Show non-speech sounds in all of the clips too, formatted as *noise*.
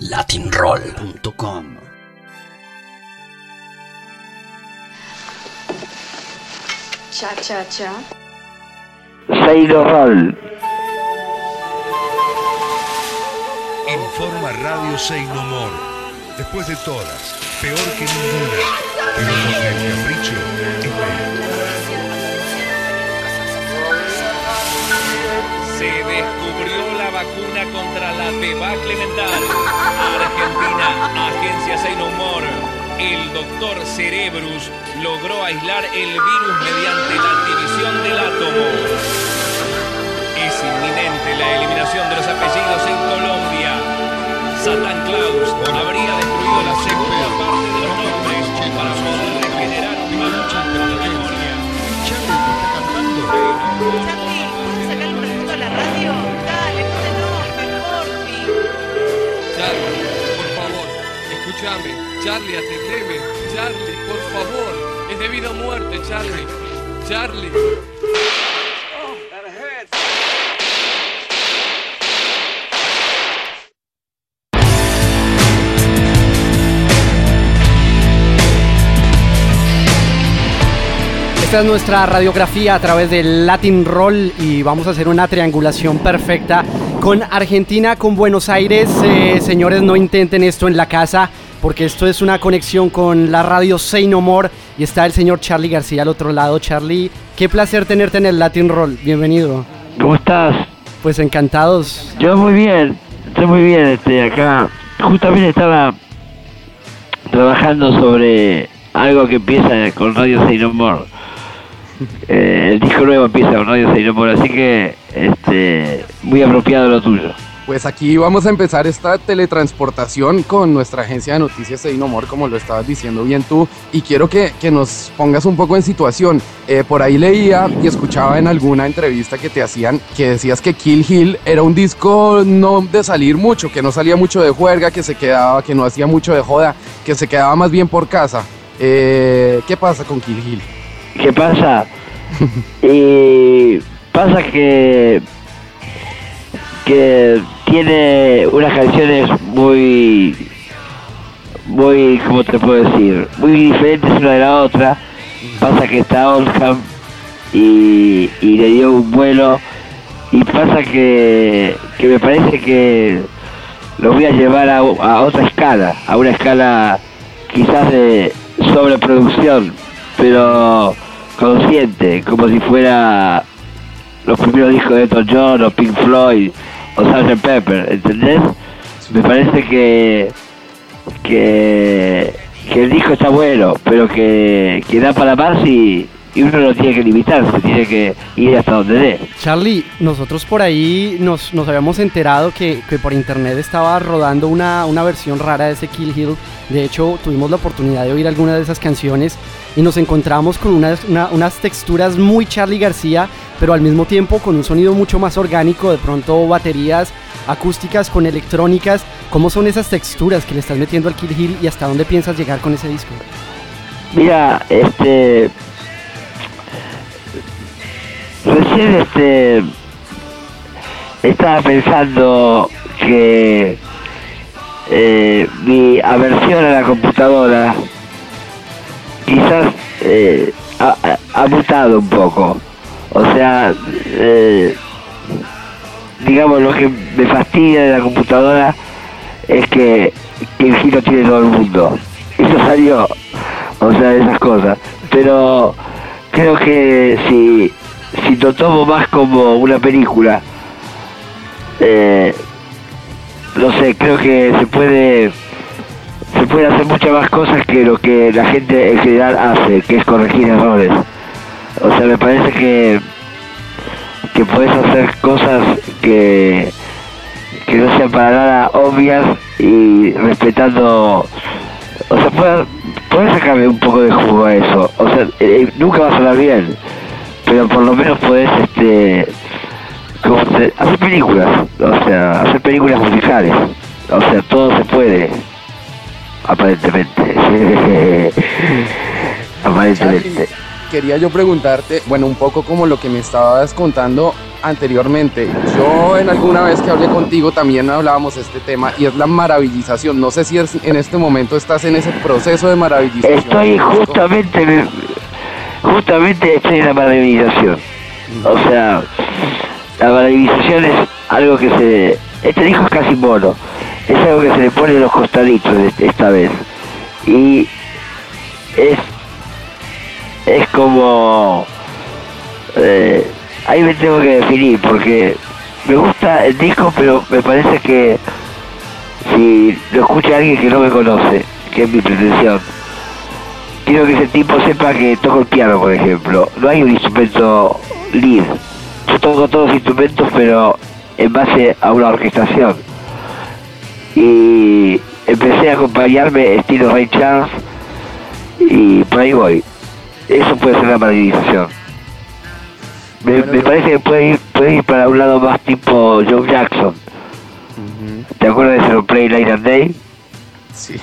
latinroll.com. Cha, cha, cha. Seiro Roll. Informa Radio Say No More. Después de todas, peor que ninguna. Pero porque el capricho es ley. Se descubrió la vacuna contra la debacle mental. Argentina, Agencia No More. El doctor Cerebrus logró aislar el virus mediante la división del átomo. Es inminente la eliminación de los apellidos en Colombia. Satan Claus habría destruido la segunda parte de los nombres para poder regenerar un mancha de memoria. Escúchame. Charlie, atendeme. Charlie, por favor. Es debido a muerte, Charlie. Charlie. Esta es nuestra radiografía a través del Latin Roll y vamos a hacer una triangulación perfecta con Argentina, con Buenos Aires. Eh, señores, no intenten esto en la casa porque esto es una conexión con la radio Say No More y está el señor Charlie García al otro lado. Charlie, qué placer tenerte en el Latin Roll. Bienvenido. ¿Cómo estás? Pues encantados. Yo muy bien, estoy muy bien este, acá. Justamente estaba trabajando sobre algo que empieza con Radio Say No More. *laughs* Eh, el disco nuevo empieza con Radio Say No More, así que este, muy apropiado lo tuyo. Pues aquí vamos a empezar esta teletransportación con nuestra agencia de noticias de Inomor, como lo estabas diciendo bien tú, y quiero que, que nos pongas un poco en situación. Eh, por ahí leía y escuchaba en alguna entrevista que te hacían que decías que Kill Hill era un disco no de salir mucho, que no salía mucho de juerga, que se quedaba, que no hacía mucho de joda, que se quedaba más bien por casa. Eh, ¿Qué pasa con Kill Hill? ¿Qué pasa? *laughs* pasa que que tiene unas canciones muy muy cómo te puedo decir muy diferentes una de la otra. Pasa que está Oldham y, y le dio un vuelo. Y pasa que, que me parece que lo voy a llevar a, a otra escala a una escala quizás de sobreproducción pero consciente como si fuera los primeros discos de Elton John o Pink Floyd o Sgt. Pepper, ¿entendés? Me parece que, que, el disco está bueno, pero que, que da para más y, y uno no tiene que limitarse, tiene que ir hasta donde dé. Charlie, nosotros por ahí nos, nos habíamos enterado que, que por internet estaba rodando una, una versión rara de ese Kill Hill. De hecho, tuvimos la oportunidad de oír algunas de esas canciones y nos encontramos con unas, una- unas texturas muy Charlie García, pero al mismo tiempo con un sonido mucho más orgánico, de pronto baterías acústicas con electrónicas. ¿Cómo son esas texturas que le estás metiendo al Kill Hill y hasta dónde piensas llegar con ese disco? Mira, este. Recién este. Estaba pensando que. eh, mi aversión a la computadora. Quizás. eh, ha, ha- mutado un poco. O sea. eh, digamos, lo que me fastidia de la computadora es que, que el giro tiene todo el mundo. Eso salió, o sea, esas cosas. Pero creo que si, si lo tomo más como una película, eh, no sé, creo que se puede se puede hacer muchas más cosas que lo que la gente en general hace, que es corregir errores. O sea, me parece que que puedes hacer cosas que que no sean para nada obvias y respetando o sea puedes, sacarle un poco de jugo a eso o sea eh, nunca va a sonar bien pero por lo menos puedes este como se- hacer películas o sea hacer películas musicales o sea todo se puede aparentemente *laughs* aparentemente quería yo preguntarte, bueno, un poco como lo que me estabas contando anteriormente. Yo en alguna vez que hablé contigo también hablábamos de este tema y es la maravillización. No sé si es- en este momento estás en ese proceso de maravillización. Estoy justamente, justamente estoy en la maravillización. O sea, la maravillización es algo que se, este disco es casi mono, es algo que se le pone los costaditos de- esta vez. Y es, es como, eh, ahí me tengo que definir porque me gusta el disco, pero me parece que si lo escucha alguien que no me conoce, que es mi pretensión, quiero que ese tipo sepa que toco el piano, por ejemplo. No hay un instrumento lead. Yo toco todos los instrumentos, pero en base a una orquestación. Y empecé a acompañarme estilo Ray Charles y por ahí voy. Eso puede ser la maravillización. Me, Bueno, me parece que puede ir, puede ir para un lado más tipo Joe Jackson. ¿Te acuerdas de Play Night and Day? Sí.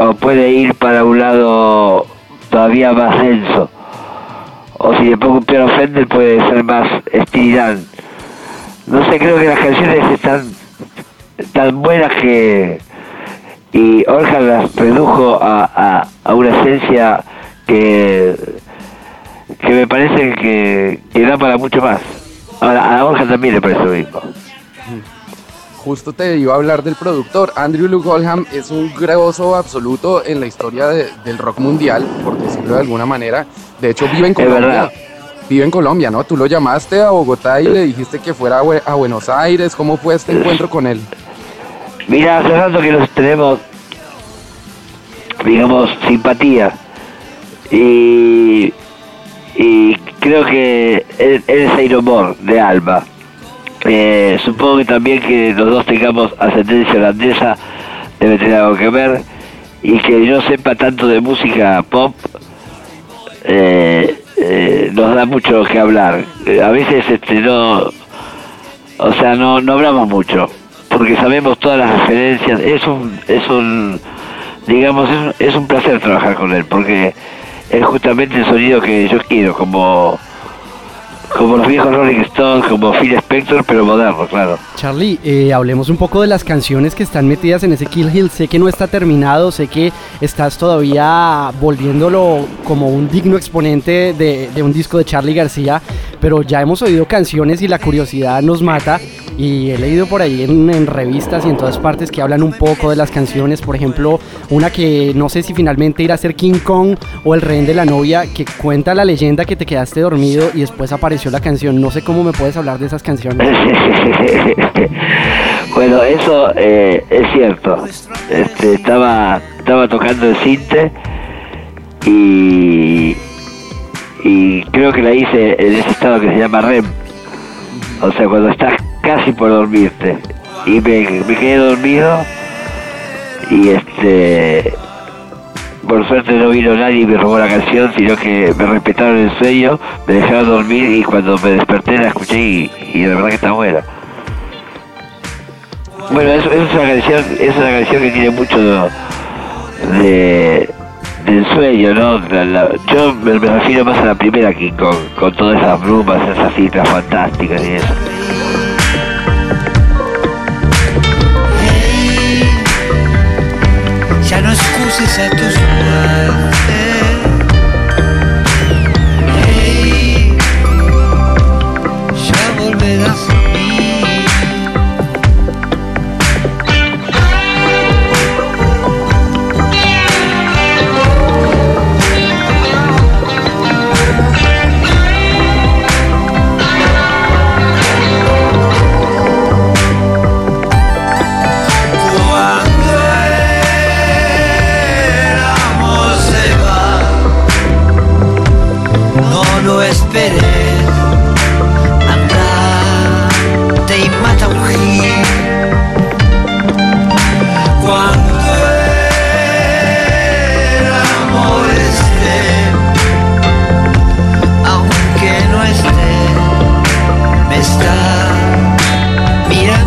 O puede ir para un lado todavía más denso. O si le pongo un piano Fender puede ser más estilidad. No sé, creo que las canciones están tan buenas que... Y Orhan las redujo a, a, a una esencia que, que me parece que, que da para mucho más. Ahora, a Orhan también le parece lo mismo. Justo te iba a hablar del productor. Andrew Luke Oldham es un grosso absoluto en la historia de- del rock mundial, por decirlo de alguna manera. De hecho, vive en Colombia. Vive en Colombia, ¿no? Tú lo llamaste a Bogotá y le dijiste que fuera a, Bue- a Buenos Aires. ¿Cómo fue este encuentro con él? Mira, hace rato que nos tenemos, digamos, simpatía. Y, y creo que él, él es Aeromor de Alba. Eh, supongo que también que los dos tengamos ascendencia holandesa debe tener algo que ver. Y que yo sepa tanto de música pop eh, eh, nos da mucho que hablar. Eh, a veces este no, o sea, no, no hablamos mucho, porque sabemos todas las referencias. Es un, es un, digamos, es un, es un placer trabajar con él, porque es justamente el sonido que yo quiero, como, como los viejos Rolling Stones, como Phil Spector, pero moderno, claro. Charlie, eh, hablemos un poco de las canciones que están metidas en ese Kill Hill. Sé que no está terminado, sé que estás todavía volviéndolo como un digno exponente de, de un disco de Charlie García, pero ya hemos oído canciones y la curiosidad nos mata. Y he leído por ahí en, revistas y en todas partes que hablan un poco de las canciones. Por ejemplo, una que no sé si finalmente irá a ser King Kong o El Rehén de la Novia, que cuenta la leyenda que te quedaste dormido y después apareció la canción. No sé cómo me puedes hablar de esas canciones. *laughs* bueno, eso eh, es cierto. Este, estaba, estaba tocando el cinte y, y creo que la hice en ese estado que se llama REM. O sea, cuando estás casi por dormirte. Y me, me quedé dormido y este por suerte no vino nadie y me robó la canción, sino que me respetaron el sueño, me dejaron dormir y cuando me desperté la escuché y, y de verdad que está buena. Bueno, eso es una canción, es una canción que tiene mucho de, del sueño, ¿no? La- la- yo me, refiero más a la primera King Kong, con todas esas brumas, esas cifras fantásticas y eso. no lo esperes. Andate y mata un gil. Cuando el amor esté, aunque no esté, me está mirando.